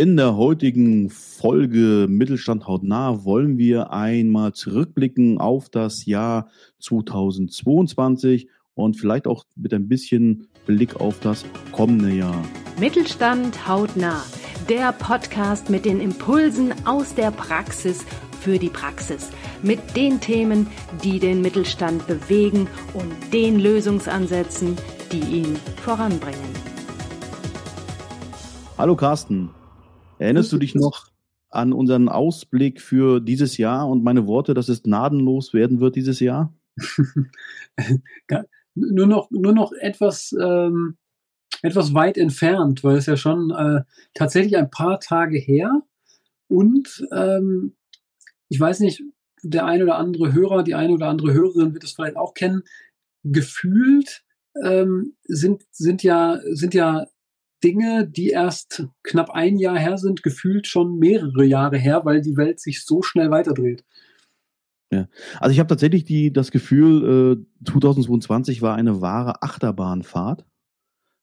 In der heutigen Folge Mittelstand hautnah wollen wir einmal zurückblicken auf das Jahr 2022 und vielleicht auch mit ein bisschen Blick auf das kommende Jahr. Mittelstand hautnah, der Podcast mit den Impulsen aus der Praxis für die Praxis, mit den Themen, die den Mittelstand bewegen und den Lösungsansätzen, die ihn voranbringen. Hallo Carsten. Erinnerst du dich noch an unseren Ausblick für dieses Jahr und meine Worte, dass es gnadenlos werden wird dieses Jahr? nur noch, nur noch etwas, ähm, etwas weit entfernt, weil es ja schon äh, tatsächlich ein paar Tage her und ähm, ich weiß nicht, der eine oder andere Hörer, die eine oder andere Hörerin wird es vielleicht auch kennen. Gefühlt ähm, sind, sind ja, sind ja Dinge, die erst knapp ein Jahr her sind, gefühlt schon mehrere Jahre her, weil die Welt sich so schnell weiterdreht. Ja, also ich habe tatsächlich die, das Gefühl, äh, 2022 war eine wahre Achterbahnfahrt.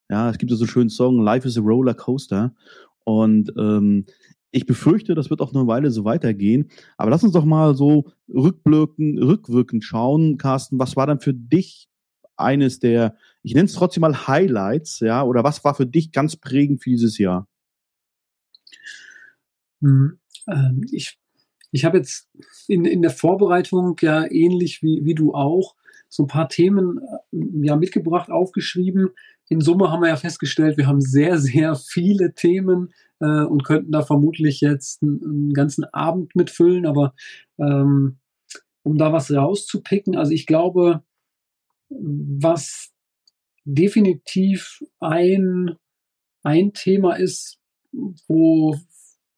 Ja, es gibt so einen schönen Song, Life is a Roller Coaster. Und ähm, ich befürchte, das wird auch eine Weile so weitergehen. Aber lass uns doch mal so rückwirkend, rückwirkend schauen, Carsten, was war dann für dich eines der, ich nenne es trotzdem mal Highlights, ja, oder was war für dich ganz prägend für dieses Jahr? Hm, ähm, ich ich habe jetzt in, in der Vorbereitung ja ähnlich wie, wie du auch so ein paar Themen äh, ja mitgebracht, aufgeschrieben. In Summe haben wir ja festgestellt, wir haben sehr, sehr viele Themen äh, und könnten da vermutlich jetzt einen, einen ganzen Abend mitfüllen, aber ähm, um da was rauszupicken, also ich glaube, was definitiv ein, ein Thema ist, wo,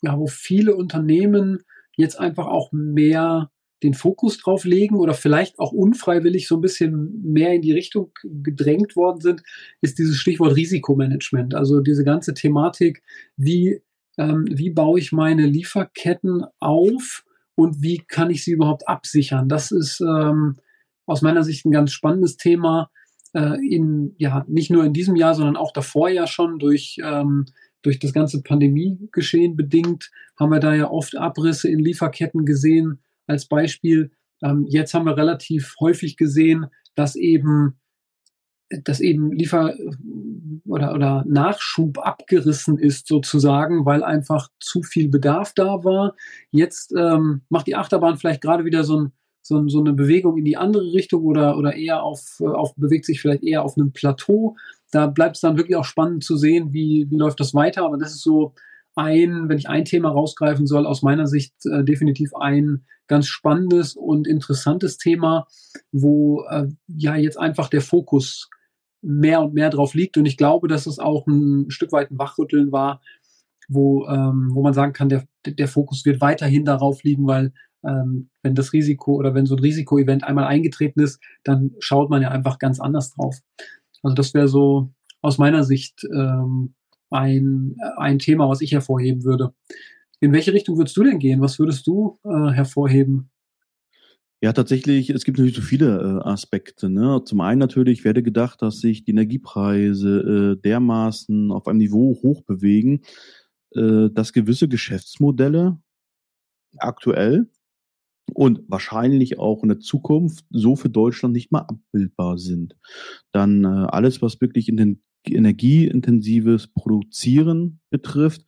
ja, wo viele Unternehmen jetzt einfach auch mehr den Fokus drauf legen oder vielleicht auch unfreiwillig so ein bisschen mehr in die Richtung gedrängt worden sind, ist dieses Stichwort Risikomanagement. Also diese ganze Thematik, wie, ähm, wie baue ich meine Lieferketten auf und wie kann ich sie überhaupt absichern? Das ist ähm, aus meiner Sicht ein ganz spannendes Thema. Äh, in, ja, nicht nur in diesem Jahr, sondern auch davor ja schon durch, ähm, durch das ganze Pandemiegeschehen bedingt, haben wir da ja oft Abrisse in Lieferketten gesehen. Als Beispiel, ähm, jetzt haben wir relativ häufig gesehen, dass eben dass eben Liefer- oder, oder Nachschub abgerissen ist sozusagen, weil einfach zu viel Bedarf da war. Jetzt ähm, macht die Achterbahn vielleicht gerade wieder so ein so, so eine Bewegung in die andere Richtung oder, oder eher auf, auf, bewegt sich vielleicht eher auf einem Plateau. Da bleibt es dann wirklich auch spannend zu sehen, wie, wie läuft das weiter. Aber das ist so ein, wenn ich ein Thema rausgreifen soll, aus meiner Sicht äh, definitiv ein ganz spannendes und interessantes Thema, wo äh, ja jetzt einfach der Fokus mehr und mehr drauf liegt. Und ich glaube, dass es auch ein Stück weit ein Wachrütteln war, wo, ähm, wo man sagen kann, der, der Fokus wird weiterhin darauf liegen, weil ähm, wenn das Risiko oder wenn so ein Risikoevent einmal eingetreten ist, dann schaut man ja einfach ganz anders drauf. Also das wäre so aus meiner Sicht ähm, ein, ein Thema, was ich hervorheben würde. In welche Richtung würdest du denn gehen? Was würdest du äh, hervorheben? Ja, tatsächlich, es gibt natürlich so viele äh, Aspekte. Ne? Zum einen natürlich werde gedacht, dass sich die Energiepreise äh, dermaßen auf einem Niveau hoch bewegen, äh, dass gewisse Geschäftsmodelle aktuell und wahrscheinlich auch in der Zukunft so für Deutschland nicht mal abbildbar sind. Dann äh, alles, was wirklich in den energieintensives Produzieren betrifft,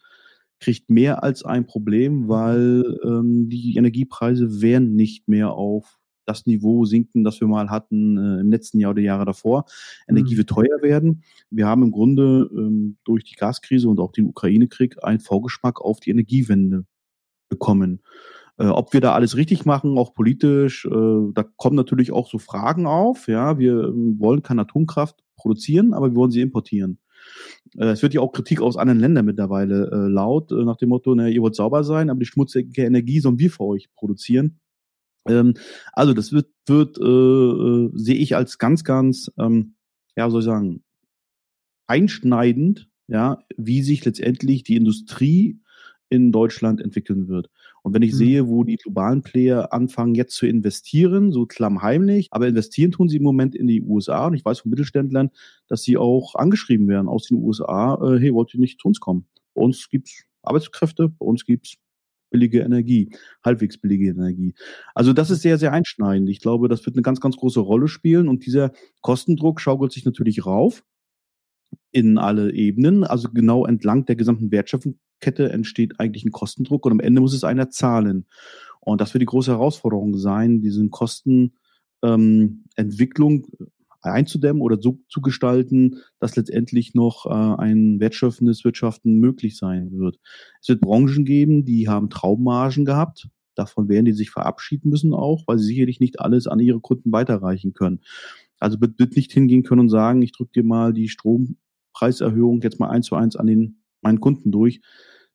kriegt mehr als ein Problem, weil ähm, die Energiepreise werden nicht mehr auf das Niveau sinken, das wir mal hatten äh, im letzten Jahr oder Jahre davor. Energie mhm. wird teuer werden. Wir haben im Grunde ähm, durch die Gaskrise und auch den Ukraine-Krieg einen Vorgeschmack auf die Energiewende bekommen. Äh, ob wir da alles richtig machen, auch politisch, äh, da kommen natürlich auch so Fragen auf. Ja, wir ähm, wollen keine Atomkraft produzieren, aber wir wollen sie importieren. Äh, es wird ja auch Kritik aus anderen Ländern mittlerweile äh, laut, äh, nach dem Motto, na, ihr wollt sauber sein, aber die schmutzige Energie sollen wir für euch produzieren. Ähm, also das wird, wird äh, äh, sehe ich als ganz, ganz, ähm, ja, soll ich sagen, einschneidend, ja, wie sich letztendlich die Industrie in Deutschland entwickeln wird. Und wenn ich mhm. sehe, wo die globalen Player anfangen jetzt zu investieren, so klammheimlich, aber investieren tun sie im Moment in die USA und ich weiß von Mittelständlern, dass sie auch angeschrieben werden aus den USA, äh, hey, wollt ihr nicht zu uns kommen? Bei uns gibt's Arbeitskräfte, bei uns gibt's billige Energie, halbwegs billige Energie. Also das ist sehr, sehr einschneidend. Ich glaube, das wird eine ganz, ganz große Rolle spielen und dieser Kostendruck schaukelt sich natürlich rauf in alle Ebenen, also genau entlang der gesamten Wertschöpfungskette entsteht eigentlich ein Kostendruck und am Ende muss es einer zahlen. Und das wird die große Herausforderung sein, diesen Kostenentwicklung ähm, einzudämmen oder so zu gestalten, dass letztendlich noch äh, ein wertschöpfendes Wirtschaften möglich sein wird. Es wird Branchen geben, die haben Traummargen gehabt. Davon werden die sich verabschieden müssen auch, weil sie sicherlich nicht alles an ihre Kunden weiterreichen können. Also wird nicht hingehen können und sagen, ich drücke dir mal die Strompreiserhöhung jetzt mal eins zu eins an den meinen Kunden durch.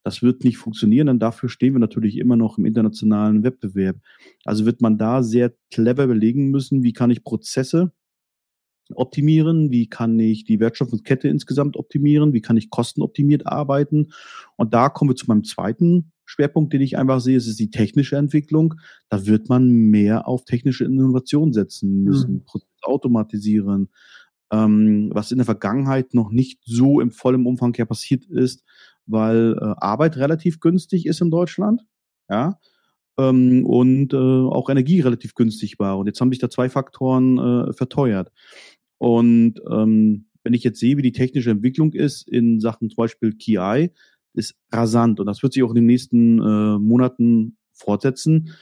Das wird nicht funktionieren, denn dafür stehen wir natürlich immer noch im internationalen Wettbewerb. Also wird man da sehr clever überlegen müssen, wie kann ich Prozesse optimieren, wie kann ich die Wertschöpfungskette insgesamt optimieren, wie kann ich kostenoptimiert arbeiten. Und da kommen wir zu meinem zweiten Schwerpunkt, den ich einfach sehe, es ist die technische Entwicklung. Da wird man mehr auf technische Innovation setzen müssen, mhm. Prozesse automatisieren, ähm, was in der Vergangenheit noch nicht so im vollen Umfang ja passiert ist, weil äh, Arbeit relativ günstig ist in Deutschland. Ja, ähm, und äh, auch Energie relativ günstig war. Und jetzt haben sich da zwei Faktoren äh, verteuert. Und ähm, wenn ich jetzt sehe, wie die technische Entwicklung ist in Sachen zum Beispiel KI, ist rasant und das wird sich auch in den nächsten äh, Monaten fortsetzen.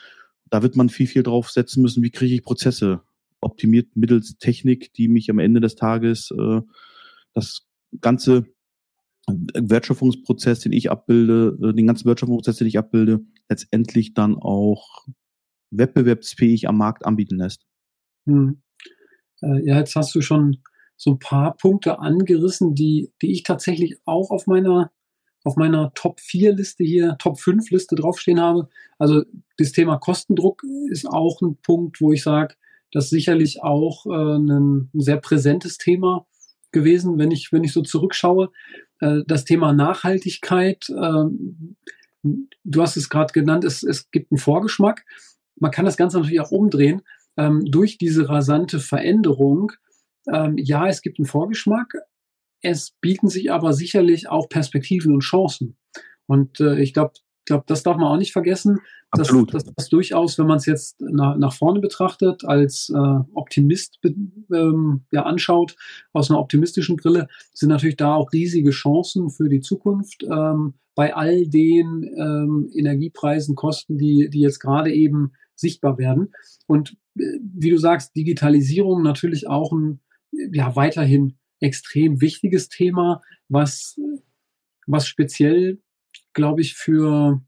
Da wird man viel, viel drauf setzen müssen, wie kriege ich Prozesse optimiert mittels Technik, die mich am Ende des Tages äh, das ganze Wertschöpfungsprozess, den ich abbilde, äh, den ganzen Wertschöpfungsprozess, den ich abbilde, letztendlich dann auch wettbewerbsfähig am Markt anbieten lässt. Hm. Äh, ja, jetzt hast du schon so ein paar Punkte angerissen, die, die ich tatsächlich auch auf meiner, auf meiner Top 4 Liste hier, Top 5 Liste draufstehen habe. Also das Thema Kostendruck ist auch ein Punkt, wo ich sage, das sicherlich auch äh, ein sehr präsentes Thema gewesen, wenn ich, wenn ich so zurückschaue. Äh, das Thema Nachhaltigkeit, äh, du hast es gerade genannt, es, es gibt einen Vorgeschmack. Man kann das Ganze natürlich auch umdrehen ähm, durch diese rasante Veränderung, ähm, ja, es gibt einen Vorgeschmack, es bieten sich aber sicherlich auch Perspektiven und Chancen. Und äh, ich glaube, glaube, das darf man auch nicht vergessen, dass, dass das durchaus, wenn man es jetzt nach, nach vorne betrachtet, als äh, Optimist ähm, ja, anschaut, aus einer optimistischen Brille, sind natürlich da auch riesige Chancen für die Zukunft ähm, bei all den ähm, Energiepreisen, Kosten, die, die jetzt gerade eben sichtbar werden. Und äh, wie du sagst, Digitalisierung natürlich auch ein ja weiterhin extrem wichtiges Thema, was, was speziell, glaube ich, für,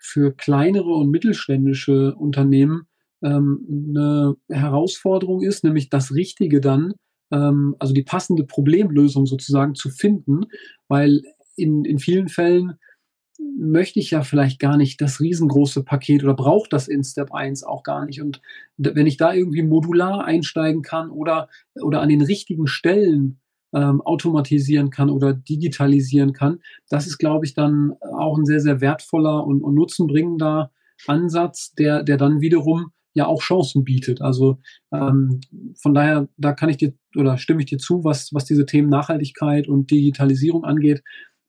für kleinere und mittelständische Unternehmen ähm, eine Herausforderung ist, nämlich das Richtige dann, ähm, also die passende Problemlösung sozusagen zu finden, weil in, in vielen Fällen möchte ich ja vielleicht gar nicht das riesengroße Paket oder braucht das in Step 1 auch gar nicht. Und wenn ich da irgendwie modular einsteigen kann oder, oder an den richtigen Stellen ähm, automatisieren kann oder digitalisieren kann, das ist, glaube ich, dann auch ein sehr, sehr wertvoller und, und nutzenbringender Ansatz, der, der dann wiederum ja auch Chancen bietet. Also ähm, von daher, da kann ich dir oder stimme ich dir zu, was, was diese Themen Nachhaltigkeit und Digitalisierung angeht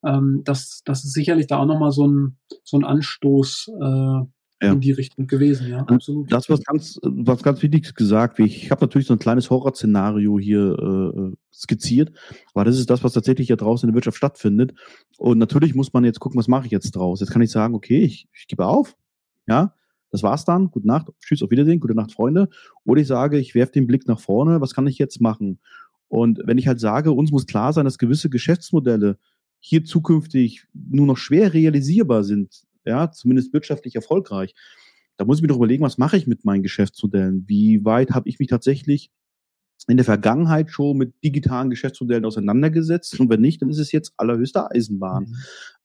ähm, das, das ist sicherlich da auch nochmal so ein, so ein Anstoß äh, ja. in die Richtung gewesen, ja, absolut. Das was ganz, was ganz Wichtiges gesagt. Ich habe natürlich so ein kleines Horrorszenario hier äh, skizziert, aber das ist das, was tatsächlich ja draußen in der Wirtschaft stattfindet. Und natürlich muss man jetzt gucken, was mache ich jetzt draus. Jetzt kann ich sagen, okay, ich, ich gebe auf, ja, das war's dann. Gute Nacht, tschüss, auf Wiedersehen, gute Nacht, Freunde. Oder ich sage, ich werfe den Blick nach vorne, was kann ich jetzt machen? Und wenn ich halt sage, uns muss klar sein, dass gewisse Geschäftsmodelle hier zukünftig nur noch schwer realisierbar sind, ja, zumindest wirtschaftlich erfolgreich, da muss ich mir doch überlegen, was mache ich mit meinen Geschäftsmodellen? Wie weit habe ich mich tatsächlich in der Vergangenheit schon mit digitalen Geschäftsmodellen auseinandergesetzt? Und wenn nicht, dann ist es jetzt allerhöchste Eisenbahn. Mhm.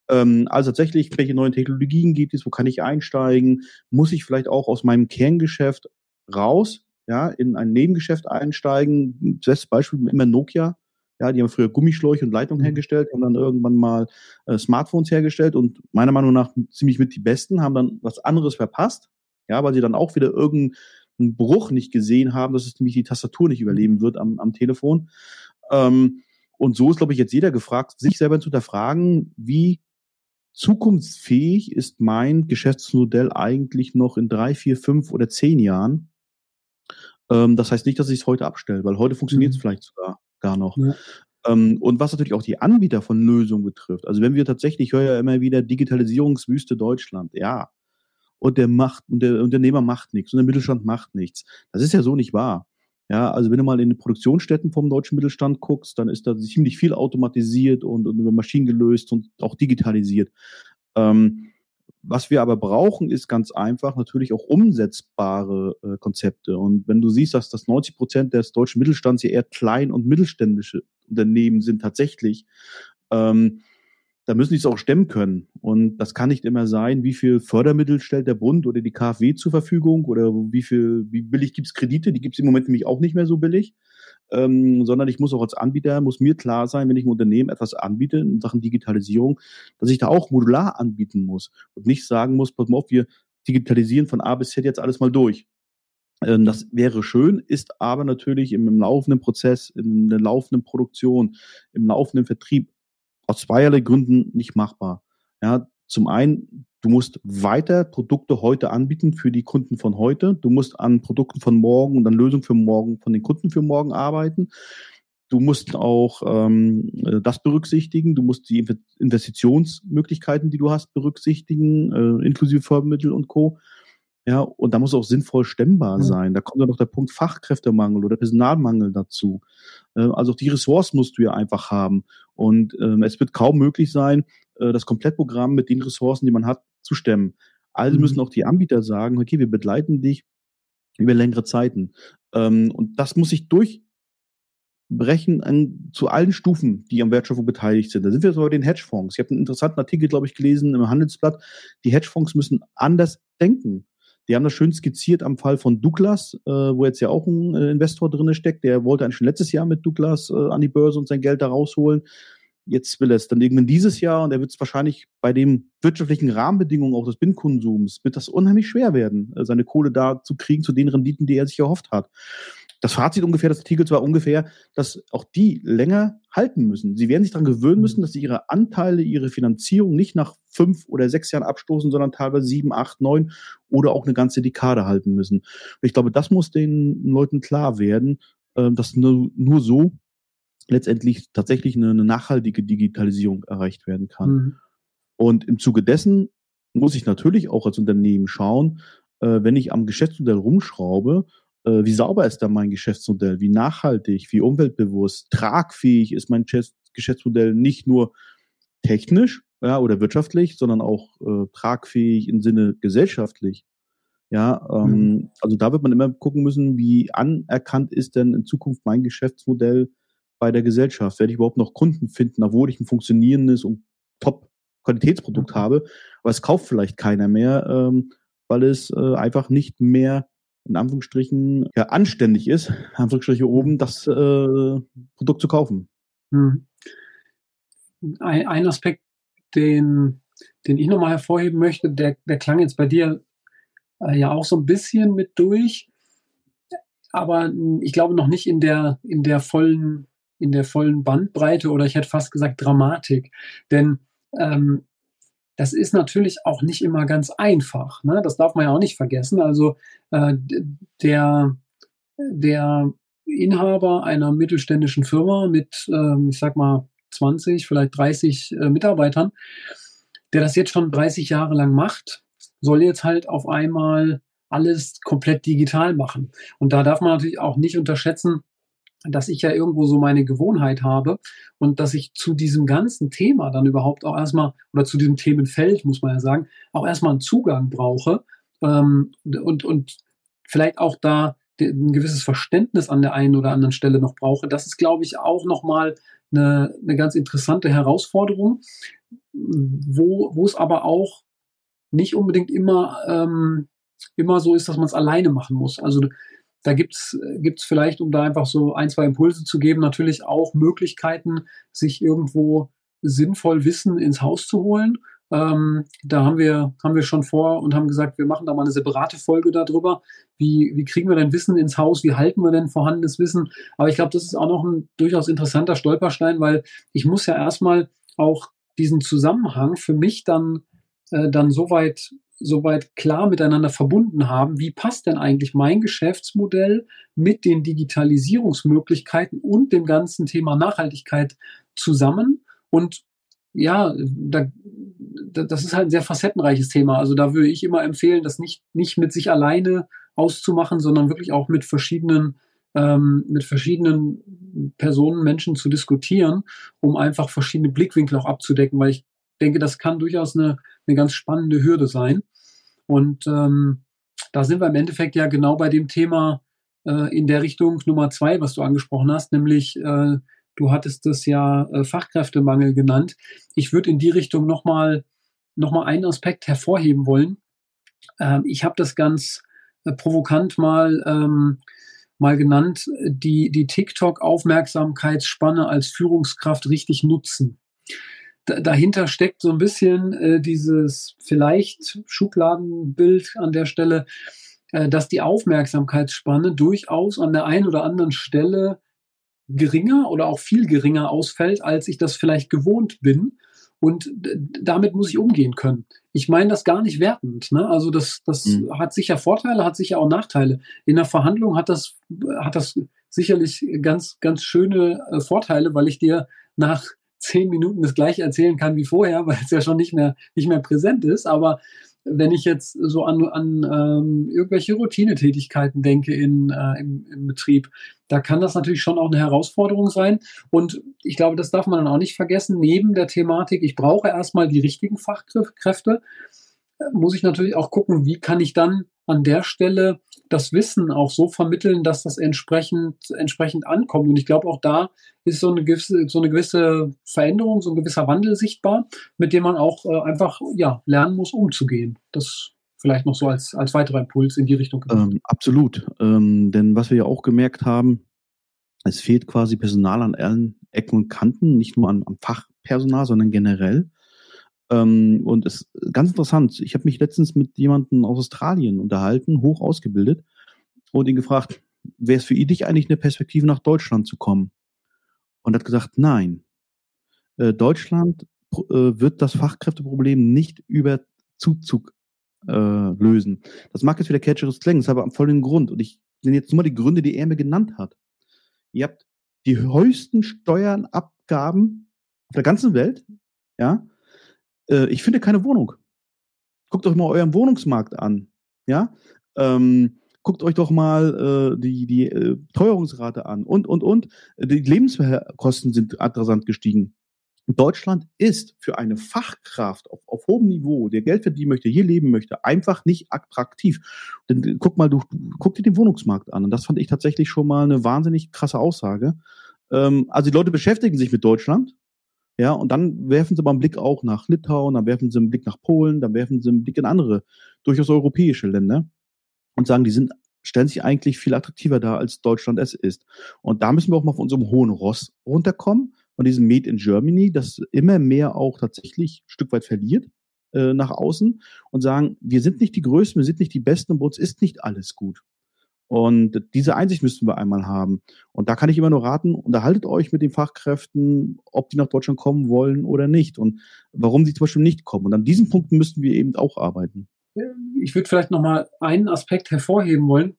Ähm, also tatsächlich, welche neuen Technologien gibt es? Wo kann ich einsteigen? Muss ich vielleicht auch aus meinem Kerngeschäft raus, ja, in ein Nebengeschäft einsteigen? Das Beispiel immer Nokia ja, die haben früher Gummischläuche und Leitungen mhm. hergestellt, haben dann irgendwann mal äh, Smartphones hergestellt und meiner Meinung nach ziemlich mit die besten, haben dann was anderes verpasst, ja, weil sie dann auch wieder irgendeinen Bruch nicht gesehen haben, dass es nämlich die Tastatur nicht überleben wird am, am Telefon. Ähm, und so ist, glaube ich, jetzt jeder gefragt, sich selber zu hinterfragen, wie zukunftsfähig ist mein Geschäftsmodell eigentlich noch in drei, vier, fünf oder zehn Jahren. Ähm, das heißt nicht, dass ich es heute abstelle, weil heute funktioniert es mhm. vielleicht sogar gar noch. Ja. Ähm, und was natürlich auch die Anbieter von Lösungen betrifft. Also wenn wir tatsächlich, ich höre ja immer wieder Digitalisierungswüste Deutschland, ja. Und der macht, und der Unternehmer macht nichts und der Mittelstand macht nichts. Das ist ja so nicht wahr. Ja, also wenn du mal in die Produktionsstätten vom deutschen Mittelstand guckst, dann ist da ziemlich viel automatisiert und, und über Maschinen gelöst und auch digitalisiert. Ähm, was wir aber brauchen, ist ganz einfach natürlich auch umsetzbare äh, Konzepte. Und wenn du siehst, dass das 90 Prozent des deutschen Mittelstands hier eher klein- und mittelständische Unternehmen sind tatsächlich, ähm, da müssen die es auch stemmen können. Und das kann nicht immer sein, wie viel Fördermittel stellt der Bund oder die KfW zur Verfügung oder wie viel, wie billig gibt's Kredite, die gibt's im Moment nämlich auch nicht mehr so billig. Ähm, sondern ich muss auch als Anbieter, muss mir klar sein, wenn ich ein Unternehmen etwas anbiete in Sachen Digitalisierung, dass ich da auch modular anbieten muss und nicht sagen muss, pass mal auf, wir digitalisieren von A bis Z jetzt alles mal durch. Ähm, das wäre schön, ist aber natürlich im, im, laufenden Prozess, in der laufenden Produktion, im laufenden Vertrieb aus zweierlei Gründen nicht machbar. Ja, zum einen, du musst weiter Produkte heute anbieten für die Kunden von heute. Du musst an Produkten von morgen und an Lösungen für morgen von den Kunden für morgen arbeiten. Du musst auch ähm, das berücksichtigen. Du musst die Investitionsmöglichkeiten, die du hast, berücksichtigen, äh, inklusive Fördermittel und Co. Ja, und da muss auch sinnvoll stemmbar sein. Da kommt dann noch der Punkt Fachkräftemangel oder Personalmangel dazu. Äh, also auch die Ressourcen musst du ja einfach haben. Und ähm, es wird kaum möglich sein, äh, das Komplettprogramm mit den Ressourcen, die man hat, zu stemmen. Also mhm. müssen auch die Anbieter sagen, okay, wir begleiten dich über längere Zeiten. Ähm, und das muss sich durchbrechen an, zu allen Stufen, die am Wertschöpfung beteiligt sind. Da sind wir jetzt bei den Hedgefonds. Ich habe einen interessanten Artikel, glaube ich, gelesen im Handelsblatt. Die Hedgefonds müssen anders denken. Die haben das schön skizziert am Fall von Douglas, äh, wo jetzt ja auch ein äh, Investor drinne steckt. Der wollte eigentlich schon letztes Jahr mit Douglas äh, an die Börse und sein Geld da rausholen. Jetzt will er es dann irgendwann dieses Jahr und er wird es wahrscheinlich bei den wirtschaftlichen Rahmenbedingungen auch des Bin-Konsums, wird das unheimlich schwer werden, äh, seine Kohle da zu kriegen zu den Renditen, die er sich erhofft hat das Fazit ungefähr des Artikels war ungefähr, dass auch die länger halten müssen. Sie werden sich daran gewöhnen müssen, dass sie ihre Anteile, ihre Finanzierung nicht nach fünf oder sechs Jahren abstoßen, sondern teilweise sieben, acht, neun oder auch eine ganze Dekade halten müssen. Und ich glaube, das muss den Leuten klar werden, äh, dass nur, nur so letztendlich tatsächlich eine, eine nachhaltige Digitalisierung erreicht werden kann. Mhm. Und im Zuge dessen muss ich natürlich auch als Unternehmen schauen, äh, wenn ich am Geschäftsmodell rumschraube, wie sauber ist da mein Geschäftsmodell, wie nachhaltig, wie umweltbewusst, tragfähig ist mein Geschäftsmodell nicht nur technisch ja, oder wirtschaftlich, sondern auch äh, tragfähig im Sinne gesellschaftlich. Ja, ähm, mhm. also da wird man immer gucken müssen, wie anerkannt ist denn in Zukunft mein Geschäftsmodell bei der Gesellschaft? Werde ich überhaupt noch Kunden finden, obwohl ich ein funktionierendes und Top-Qualitätsprodukt mhm. habe, aber es kauft vielleicht keiner mehr, ähm, weil es äh, einfach nicht mehr in Anführungsstrichen ja, anständig ist, Anführungsstriche oben, das äh, Produkt zu kaufen. Hm. Ein, ein, Aspekt, den, den ich nochmal hervorheben möchte, der, der klang jetzt bei dir äh, ja auch so ein bisschen mit durch, aber ich glaube noch nicht in der, in der vollen, in der vollen Bandbreite oder ich hätte fast gesagt Dramatik. Denn ähm, das ist natürlich auch nicht immer ganz einfach. Ne? Das darf man ja auch nicht vergessen. Also äh, der, der Inhaber einer mittelständischen Firma mit, ähm, ich sag mal, 20, vielleicht 30 äh, Mitarbeitern, der das jetzt schon 30 Jahre lang macht, soll jetzt halt auf einmal alles komplett digital machen. Und da darf man natürlich auch nicht unterschätzen, dass ich ja irgendwo so meine Gewohnheit habe und dass ich zu diesem ganzen Thema dann überhaupt auch erstmal, oder zu diesem Themenfeld, muss man ja sagen, auch erstmal einen Zugang brauche ähm, und, und vielleicht auch da ein gewisses Verständnis an der einen oder anderen Stelle noch brauche. Das ist, glaube ich, auch nochmal eine, eine ganz interessante Herausforderung, wo, wo es aber auch nicht unbedingt immer, ähm, immer so ist, dass man es alleine machen muss. Also da gibt's gibt's vielleicht, um da einfach so ein, zwei Impulse zu geben, natürlich auch Möglichkeiten, sich irgendwo sinnvoll Wissen ins Haus zu holen. Ähm, da haben wir, haben wir schon vor und haben gesagt, wir machen da mal eine separate Folge darüber. Wie, wie kriegen wir denn Wissen ins Haus? Wie halten wir denn vorhandenes Wissen? Aber ich glaube, das ist auch noch ein durchaus interessanter Stolperstein, weil ich muss ja erstmal auch diesen Zusammenhang für mich dann, äh, dann soweit soweit klar miteinander verbunden haben, wie passt denn eigentlich mein Geschäftsmodell mit den Digitalisierungsmöglichkeiten und dem ganzen Thema Nachhaltigkeit zusammen. Und ja, da, das ist halt ein sehr facettenreiches Thema. Also da würde ich immer empfehlen, das nicht, nicht mit sich alleine auszumachen, sondern wirklich auch mit verschiedenen, ähm, mit verschiedenen Personen, Menschen zu diskutieren, um einfach verschiedene Blickwinkel auch abzudecken, weil ich denke, das kann durchaus eine, eine ganz spannende Hürde sein. Und ähm, da sind wir im Endeffekt ja genau bei dem Thema äh, in der Richtung Nummer zwei, was du angesprochen hast, nämlich äh, du hattest das ja äh, Fachkräftemangel genannt. Ich würde in die Richtung nochmal noch mal einen Aspekt hervorheben wollen. Ähm, ich habe das ganz äh, provokant mal, ähm, mal genannt, die, die TikTok-Aufmerksamkeitsspanne als Führungskraft richtig nutzen. Dahinter steckt so ein bisschen äh, dieses vielleicht Schubladenbild an der Stelle, äh, dass die Aufmerksamkeitsspanne durchaus an der einen oder anderen Stelle geringer oder auch viel geringer ausfällt, als ich das vielleicht gewohnt bin. Und damit muss ich umgehen können. Ich meine das gar nicht wertend. Ne? Also das, das mhm. hat sicher Vorteile, hat sicher auch Nachteile. In der Verhandlung hat das, hat das sicherlich ganz, ganz schöne äh, Vorteile, weil ich dir nach zehn Minuten das gleiche erzählen kann wie vorher, weil es ja schon nicht mehr, nicht mehr präsent ist. Aber wenn ich jetzt so an, an ähm, irgendwelche Routinetätigkeiten denke in, äh, im, im Betrieb, da kann das natürlich schon auch eine Herausforderung sein. Und ich glaube, das darf man dann auch nicht vergessen. Neben der Thematik, ich brauche erstmal die richtigen Fachkräfte, muss ich natürlich auch gucken, wie kann ich dann an der Stelle das Wissen auch so vermitteln, dass das entsprechend, entsprechend ankommt. Und ich glaube, auch da ist so eine gewisse, so eine gewisse Veränderung, so ein gewisser Wandel sichtbar, mit dem man auch äh, einfach ja, lernen muss, umzugehen. Das vielleicht noch so als, als weiterer Impuls in die Richtung. Ähm, absolut. Ähm, denn was wir ja auch gemerkt haben, es fehlt quasi Personal an allen Ecken und Kanten, nicht nur an, am Fachpersonal, sondern generell. Ähm, und es ist ganz interessant. Ich habe mich letztens mit jemandem aus Australien unterhalten, hoch ausgebildet, und ihn gefragt, wäre es für dich eigentlich eine Perspektive, nach Deutschland zu kommen? Und hat gesagt, nein. Äh, Deutschland äh, wird das Fachkräfteproblem nicht über Zuzug äh, lösen. Das mag jetzt wieder catcheres klingen, ist aber am vollen Grund. Und ich nenne jetzt nur mal die Gründe, die er mir genannt hat. Ihr habt die höchsten Steuern, Abgaben auf der ganzen Welt, ja, äh, ich finde keine Wohnung. Guckt euch mal euren Wohnungsmarkt an. Ja. Ähm, guckt euch doch mal äh, die, die äh, Teuerungsrate an und, und, und. Die Lebenskosten sind interessant gestiegen. Deutschland ist für eine Fachkraft auf, auf hohem Niveau, der Geld verdienen möchte, hier leben möchte, einfach nicht attraktiv. Denn guck mal, du, guck dir den Wohnungsmarkt an. Und das fand ich tatsächlich schon mal eine wahnsinnig krasse Aussage. Ähm, also die Leute beschäftigen sich mit Deutschland, ja, und dann werfen sie mal einen Blick auch nach Litauen, dann werfen sie einen Blick nach Polen, dann werfen sie einen Blick in andere, durchaus europäische Länder und sagen, die sind, stellen sich eigentlich viel attraktiver dar, als Deutschland es ist. Und da müssen wir auch mal von unserem hohen Ross runterkommen, von diesem Made in Germany, das immer mehr auch tatsächlich ein Stück weit verliert äh, nach außen und sagen, wir sind nicht die Größten, wir sind nicht die Besten und bei uns ist nicht alles gut. Und diese Einsicht müssten wir einmal haben. Und da kann ich immer nur raten, unterhaltet euch mit den Fachkräften, ob die nach Deutschland kommen wollen oder nicht und warum sie zum Beispiel nicht kommen. Und an diesen Punkten müssten wir eben auch arbeiten. Ich würde vielleicht nochmal einen Aspekt hervorheben wollen,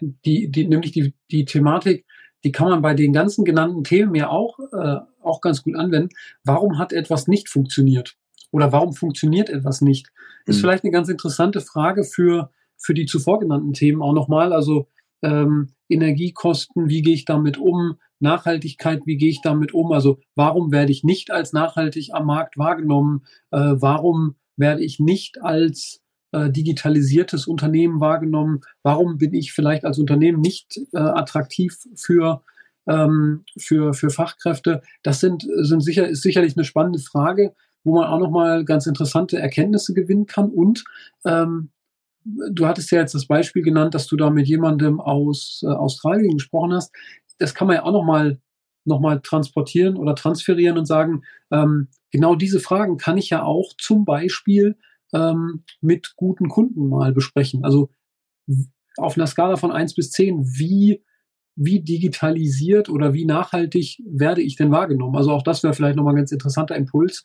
die, die, nämlich die, die Thematik, die kann man bei den ganzen genannten Themen ja auch, äh, auch ganz gut anwenden. Warum hat etwas nicht funktioniert? Oder warum funktioniert etwas nicht? Ist mhm. vielleicht eine ganz interessante Frage für für die zuvor genannten Themen auch nochmal. Also ähm, Energiekosten, wie gehe ich damit um? Nachhaltigkeit, wie gehe ich damit um? Also warum werde ich nicht als nachhaltig am Markt wahrgenommen? Äh, warum werde ich nicht als äh, digitalisiertes Unternehmen wahrgenommen? Warum bin ich vielleicht als Unternehmen nicht äh, attraktiv für ähm, für, für Fachkräfte? Das sind, sind sicher, ist sicherlich eine spannende Frage, wo man auch nochmal ganz interessante Erkenntnisse gewinnen kann und ähm, du hattest ja jetzt das Beispiel genannt, dass du da mit jemandem aus äh, Australien gesprochen hast. Das kann man ja auch nochmal noch mal transportieren oder transferieren und sagen, ähm, genau diese Fragen kann ich ja auch zum Beispiel ähm, mit guten Kunden mal besprechen. Also auf einer Skala von eins bis zehn, wie, wie digitalisiert oder wie nachhaltig werde ich denn wahrgenommen? Also auch das wäre vielleicht nochmal ein ganz interessanter Impuls,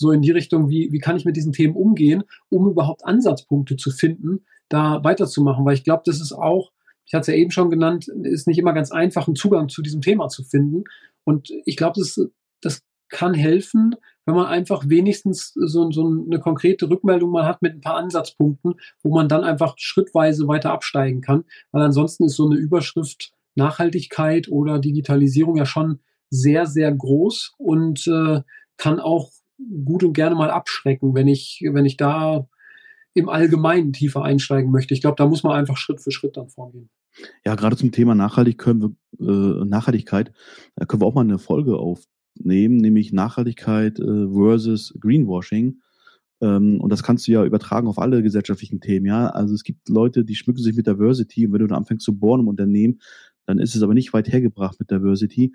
so in die Richtung, wie, wie kann ich mit diesen Themen umgehen, um überhaupt Ansatzpunkte zu finden, da weiterzumachen. Weil ich glaube, das ist auch, ich hatte es ja eben schon genannt, ist nicht immer ganz einfach, einen Zugang zu diesem Thema zu finden. Und ich glaube, das, das kann helfen, wenn man einfach wenigstens so, so eine konkrete Rückmeldung mal hat mit ein paar Ansatzpunkten, wo man dann einfach schrittweise weiter absteigen kann. Weil ansonsten ist so eine Überschrift Nachhaltigkeit oder Digitalisierung ja schon sehr, sehr groß und äh, kann auch gut und gerne mal abschrecken, wenn ich, wenn ich da im Allgemeinen tiefer einsteigen möchte. Ich glaube, da muss man einfach Schritt für Schritt dann vorgehen. Ja, gerade zum Thema Nachhaltig können wir, äh, Nachhaltigkeit, da können wir auch mal eine Folge aufnehmen, nämlich Nachhaltigkeit äh, versus Greenwashing. Ähm, und das kannst du ja übertragen auf alle gesellschaftlichen Themen, ja. Also es gibt Leute, die schmücken sich mit Diversity und wenn du dann anfängst zu bohren im Unternehmen, dann ist es aber nicht weit hergebracht mit Diversity.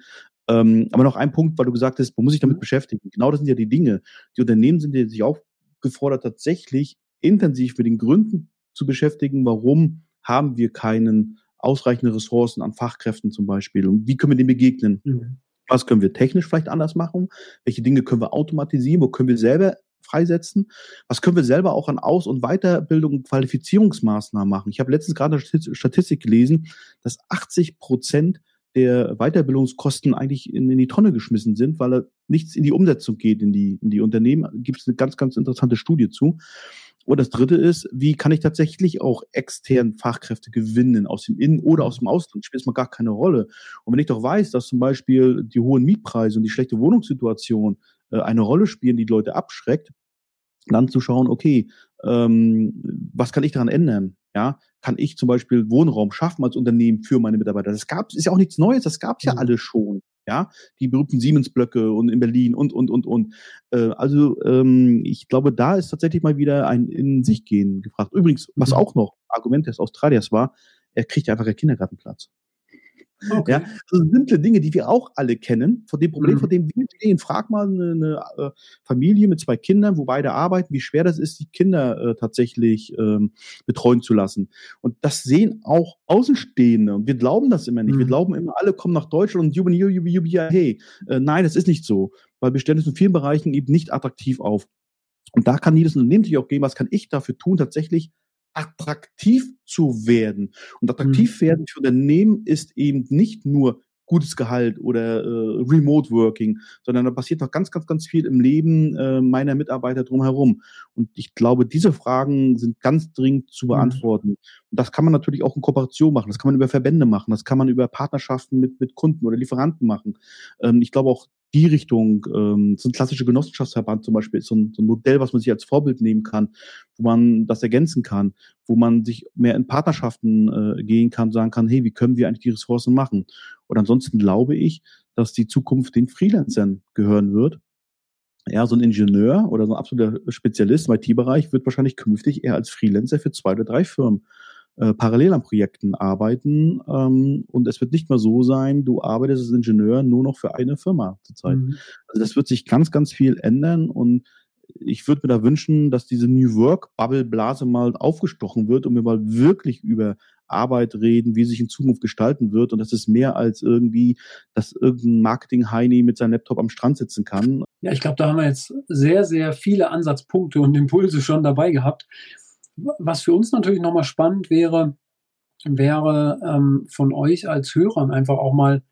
Ähm, aber noch ein Punkt, weil du gesagt hast, man muss sich damit beschäftigen. Genau das sind ja die Dinge. Die Unternehmen sind ja sich aufgefordert, tatsächlich intensiv mit den Gründen zu beschäftigen, warum haben wir keinen ausreichende Ressourcen an Fachkräften zum Beispiel und wie können wir dem begegnen? Mhm. Was können wir technisch vielleicht anders machen? Welche Dinge können wir automatisieren? Wo können wir selber freisetzen? Was können wir selber auch an Aus- und Weiterbildung und Qualifizierungsmaßnahmen machen? Ich habe letztens gerade eine Statistik gelesen, dass 80 Prozent der Weiterbildungskosten eigentlich in, in, die Tonne geschmissen sind, weil er nichts in die Umsetzung geht in die, in die Unternehmen. Gibt es eine ganz, ganz interessante Studie zu. Und das dritte ist, wie kann ich tatsächlich auch extern Fachkräfte gewinnen aus dem Innen- oder aus dem Ausland? Spielt es mal gar keine Rolle. Und wenn ich doch weiß, dass zum Beispiel die hohen Mietpreise und die schlechte Wohnungssituation äh, eine Rolle spielen, die, die Leute abschreckt, dann zu schauen, okay, ähm, was kann ich daran ändern? Ja, kann ich zum Beispiel Wohnraum schaffen als Unternehmen für meine Mitarbeiter? Das gab ist ja auch nichts Neues, das gab es ja mhm. alles schon. Ja, die berühmten Siemens-Blöcke und in Berlin und und und und. Äh, also ähm, ich glaube, da ist tatsächlich mal wieder ein in sich gehen gefragt. Übrigens, was mhm. auch noch Argument des Australiers war, er kriegt ja einfach einen Kindergartenplatz. Okay. Ja, also simple Dinge, die wir auch alle kennen, von dem Problem, mhm. von dem wir stehen. Frag mal eine, eine äh, Familie mit zwei Kindern, wo beide arbeiten, wie schwer das ist, die Kinder äh, tatsächlich ähm, betreuen zu lassen. Und das sehen auch Außenstehende. Und wir glauben das immer nicht. Mhm. Wir glauben immer, alle kommen nach Deutschland und jubi, jubi, jubi, hey. Äh, nein, das ist nicht so. Weil wir stellen es in vielen Bereichen eben nicht attraktiv auf. Und da kann jedes Unternehmen sich auch geben, was kann ich dafür tun, tatsächlich attraktiv zu werden. Und attraktiv mhm. werden für Unternehmen ist eben nicht nur gutes Gehalt oder äh, Remote Working, sondern da passiert noch ganz, ganz, ganz viel im Leben äh, meiner Mitarbeiter drumherum. Und ich glaube, diese Fragen sind ganz dringend zu mhm. beantworten. Mhm. Und das kann man natürlich auch in Kooperation machen. Das kann man über Verbände machen. Das kann man über Partnerschaften mit, mit Kunden oder Lieferanten machen. Ähm, ich glaube auch die Richtung, ähm, so ein klassischer Genossenschaftsverband zum Beispiel ist so ein, so ein Modell, was man sich als Vorbild nehmen kann, wo man das ergänzen kann, wo man sich mehr in Partnerschaften äh, gehen kann, sagen kann, hey, wie können wir eigentlich die Ressourcen machen? Und ansonsten glaube ich, dass die Zukunft den Freelancern gehören wird. Ja, so ein Ingenieur oder so ein absoluter Spezialist im IT-Bereich wird wahrscheinlich künftig eher als Freelancer für zwei oder drei Firmen äh, parallel an Projekten arbeiten. Ähm, und es wird nicht mehr so sein, du arbeitest als Ingenieur nur noch für eine Firma zurzeit. Mhm. Also das wird sich ganz, ganz viel ändern und ich würde mir da wünschen, dass diese New Work-Bubble-Blase mal aufgestochen wird und wir mal wirklich über Arbeit reden, wie sich in Zukunft gestalten wird. Und das ist mehr als irgendwie, dass irgendein Marketing-Heini mit seinem Laptop am Strand sitzen kann. Ja, ich glaube, da haben wir jetzt sehr, sehr viele Ansatzpunkte und Impulse schon dabei gehabt. Was für uns natürlich nochmal spannend wäre, wäre ähm, von euch als Hörern einfach auch mal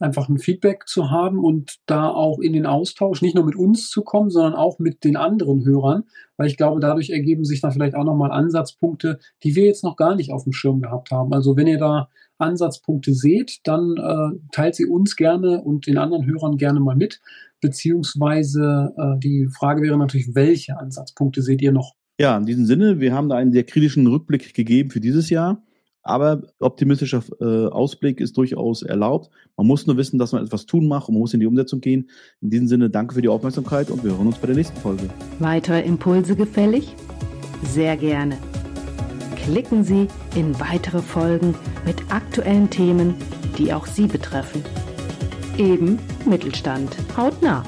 einfach ein Feedback zu haben und da auch in den Austausch nicht nur mit uns zu kommen, sondern auch mit den anderen Hörern, weil ich glaube, dadurch ergeben sich dann vielleicht auch nochmal Ansatzpunkte, die wir jetzt noch gar nicht auf dem Schirm gehabt haben. Also wenn ihr da Ansatzpunkte seht, dann äh, teilt sie uns gerne und den anderen Hörern gerne mal mit, beziehungsweise äh, die Frage wäre natürlich, welche Ansatzpunkte seht ihr noch ja, in diesem Sinne, wir haben da einen sehr kritischen Rückblick gegeben für dieses Jahr. Aber optimistischer äh, Ausblick ist durchaus erlaubt. Man muss nur wissen, dass man etwas tun macht und man muss in die Umsetzung gehen. In diesem Sinne, danke für die Aufmerksamkeit und wir hören uns bei der nächsten Folge. Weitere Impulse gefällig? Sehr gerne. Klicken Sie in weitere Folgen mit aktuellen Themen, die auch Sie betreffen. Eben Mittelstand. Hautnah.